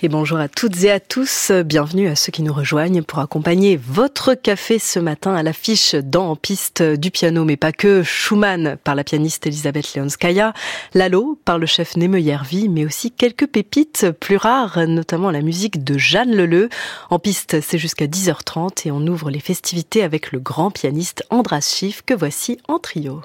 Et bonjour à toutes et à tous, bienvenue à ceux qui nous rejoignent pour accompagner votre café ce matin à l'affiche dans En piste du piano, mais pas que, Schumann par la pianiste Elisabeth Leonskaya, Lalo par le chef Yervi, mais aussi quelques pépites plus rares, notamment la musique de Jeanne Leleu. En piste, c'est jusqu'à 10h30 et on ouvre les festivités avec le grand pianiste Andras Schiff que voici en trio.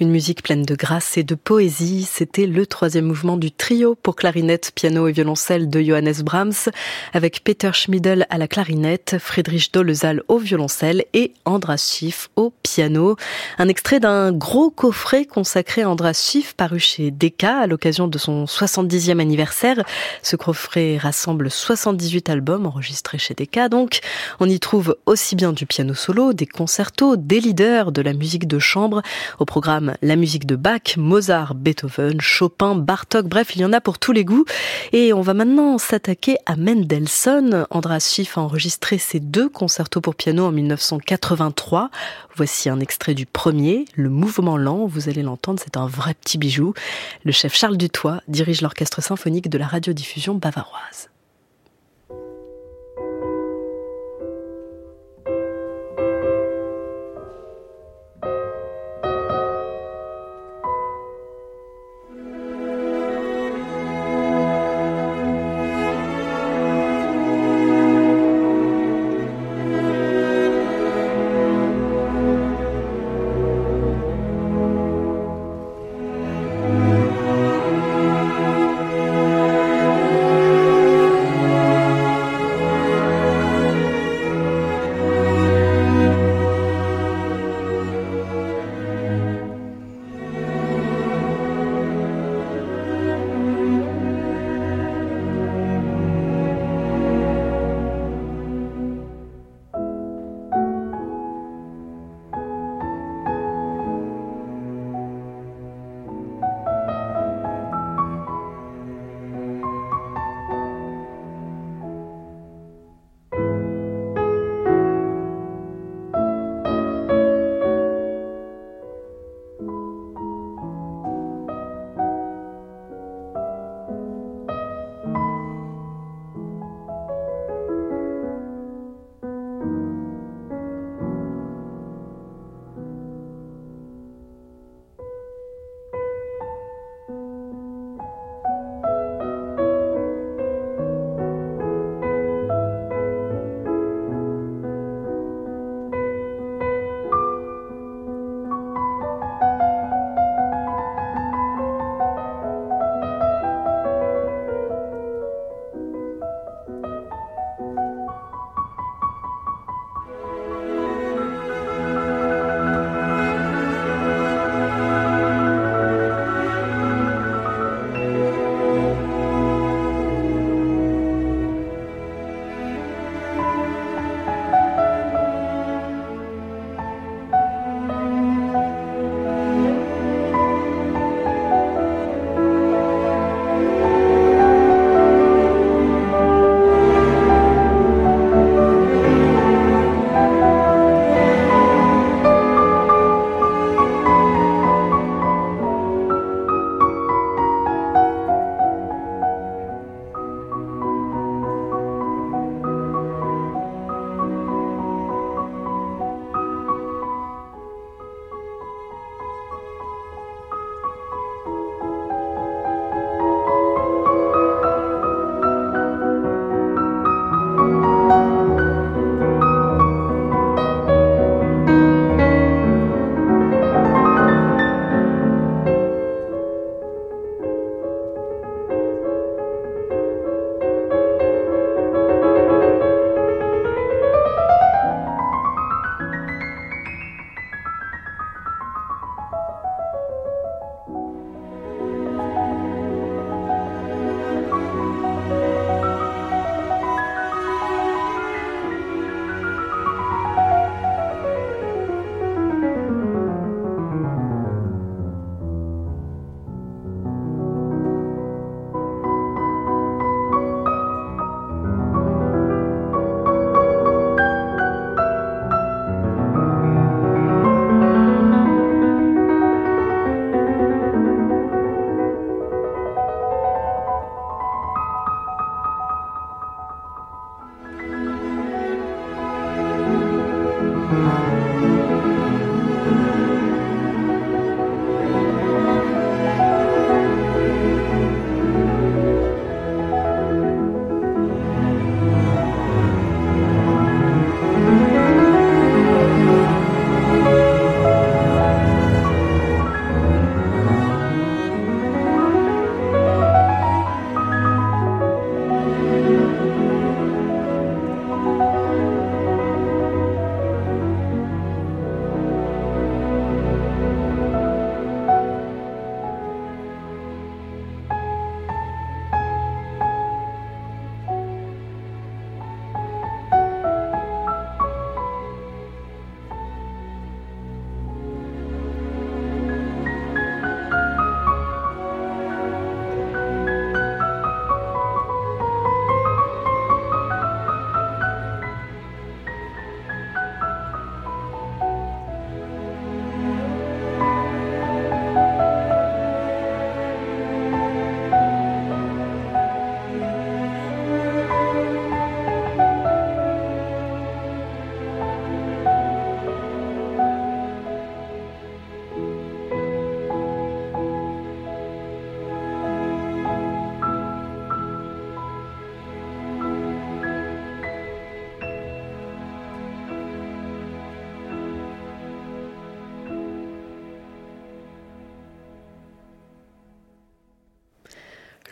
Une musique pleine de grâce et de poésie, c'était le troisième mouvement du trio pour clarinette, piano et violoncelle de Johannes Brahms, avec Peter Schmidl à la clarinette, Friedrich Dolezal au violoncelle et Andras Schiff au piano. Un extrait d'un gros coffret consacré à Andras Schiff paru chez Decca à l'occasion de son 70e anniversaire. Ce coffret rassemble 78 albums enregistrés chez Decca, donc on y trouve aussi bien du piano solo, des concertos, des leaders de la musique de chambre, au programme la musique de Bach, Mozart, Beethoven, Chopin, Bartok, bref, il y en a pour tous les goûts. Et on va maintenant s'attaquer à Mendelssohn. Andras Schiff a enregistré ses deux concertos pour piano en 1983. Voici un extrait du premier, le mouvement lent, vous allez l'entendre, c'est un vrai petit bijou. Le chef Charles Dutoit dirige l'orchestre symphonique de la radiodiffusion bavaroise.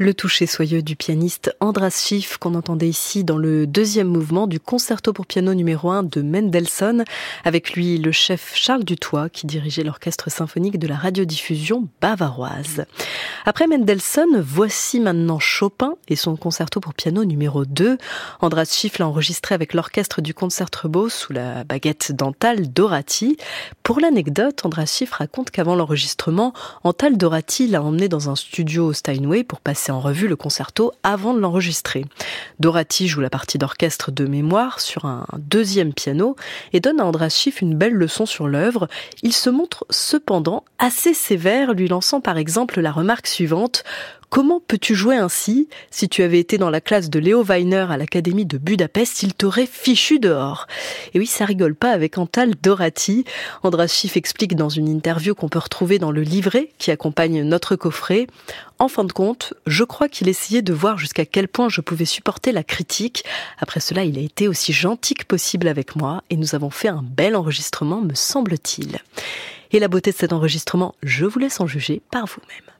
Le toucher soyeux du pianiste Andras Schiff qu'on entendait ici dans le deuxième mouvement du concerto pour piano numéro 1 de Mendelssohn. Avec lui, le chef Charles Dutoit qui dirigeait l'orchestre symphonique de la radiodiffusion bavaroise. Après Mendelssohn, voici maintenant Chopin et son concerto pour piano numéro 2. Andras Schiff l'a enregistré avec l'orchestre du Concertgebouw sous la baguette dentale Dorati. Pour l'anecdote, Andras Schiff raconte qu'avant l'enregistrement, Antal Dorati l'a emmené dans un studio au Steinway pour en revue le concerto avant de l'enregistrer. Dorati joue la partie d'orchestre de mémoire sur un deuxième piano et donne à Andras Schiff une belle leçon sur l'œuvre. Il se montre cependant assez sévère, lui lançant par exemple la remarque suivante Comment peux-tu jouer ainsi Si tu avais été dans la classe de Léo Weiner à l'Académie de Budapest, il t'aurait fichu dehors. Et oui, ça rigole pas avec Antal Dorati. Andras Schiff explique dans une interview qu'on peut retrouver dans le livret qui accompagne notre coffret. En fin de compte, je crois qu'il essayait de voir jusqu'à quel point je pouvais supporter la critique. Après cela, il a été aussi gentil que possible avec moi et nous avons fait un bel enregistrement, me semble-t-il. Et la beauté de cet enregistrement, je vous laisse en juger par vous-même.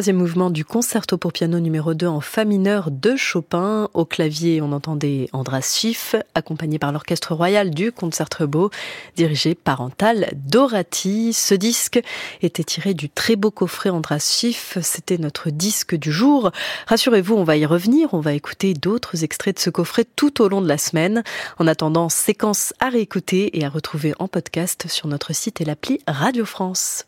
Troisième mouvement du concerto pour piano numéro 2 en fa mineur de Chopin. Au clavier, on entendait Andras Schiff, accompagné par l'Orchestre Royal du Concertgebouw, dirigé par Antal Dorati. Ce disque était tiré du très beau coffret Andras Schiff. C'était notre disque du jour. Rassurez-vous, on va y revenir. On va écouter d'autres extraits de ce coffret tout au long de la semaine. En attendant, séquence à réécouter et à retrouver en podcast sur notre site et l'appli Radio France.